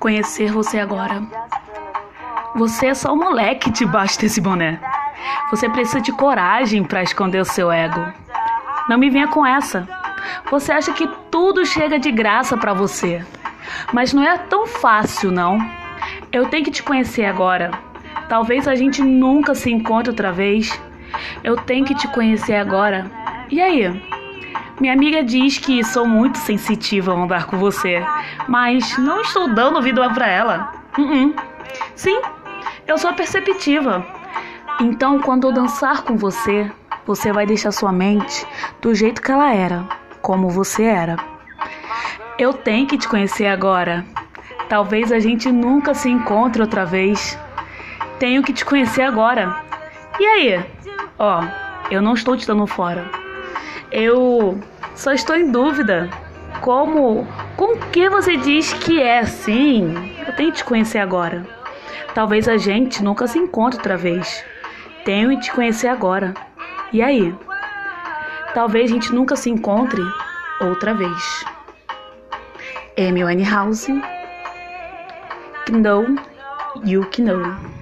conhecer você agora. Você é só um moleque debaixo desse boné. Você precisa de coragem para esconder o seu ego. Não me venha com essa. Você acha que tudo chega de graça para você. Mas não é tão fácil, não. Eu tenho que te conhecer agora. Talvez a gente nunca se encontre outra vez. Eu tenho que te conhecer agora. E aí? Minha amiga diz que sou muito sensitiva ao andar com você, mas não estou dando ouvido para ela. Uh -uh. Sim, eu sou perceptiva. Então, quando eu dançar com você, você vai deixar sua mente do jeito que ela era, como você era. Eu tenho que te conhecer agora. Talvez a gente nunca se encontre outra vez. Tenho que te conhecer agora. E aí? Ó, eu não estou te dando fora. Eu só estou em dúvida. Como? Com que você diz que é assim? Eu tenho que te conhecer agora. Talvez a gente nunca se encontre outra vez. Tenho que te conhecer agora. E aí? Talvez a gente nunca se encontre outra vez. Amy Winehouse. Know You Know.